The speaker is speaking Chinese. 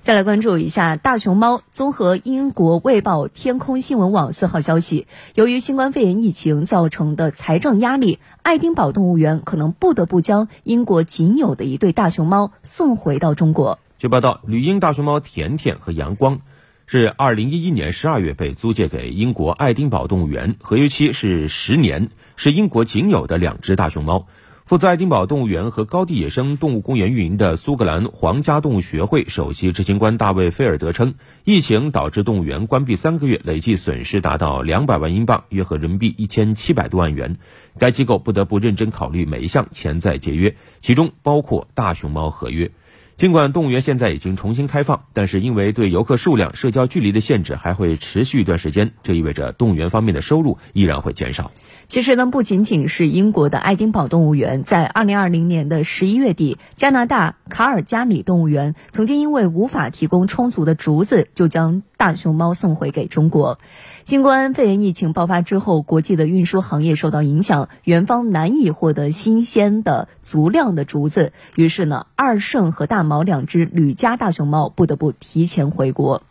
再来关注一下大熊猫。综合英国《卫报》天空新闻网四号消息，由于新冠肺炎疫情造成的财政压力，爱丁堡动物园可能不得不将英国仅有的一对大熊猫送回到中国。据报道，旅英大熊猫甜甜和阳光是二零一一年十二月被租借给英国爱丁堡动物园，合约期是十年，是英国仅有的两只大熊猫。负责爱丁堡动物园和高地野生动物公园运营的苏格兰皇家动物学会首席执行官大卫·菲尔德称，疫情导致动物园关闭三个月，累计损失达到两百万英镑，约合人民币一千七百多万元。该机构不得不认真考虑每一项潜在节约，其中包括大熊猫合约。尽管动物园现在已经重新开放，但是因为对游客数量、社交距离的限制还会持续一段时间，这意味着动物园方面的收入依然会减少。其实呢，不仅仅是英国的爱丁堡动物园，在二零二零年的十一月底，加拿大卡尔加里动物园曾经因为无法提供充足的竹子，就将大熊猫送回给中国。新冠肺炎疫情爆发之后，国际的运输行业受到影响，园方难以获得新鲜的足量的竹子，于是呢，二圣和大毛两只吕家大熊猫不得不提前回国。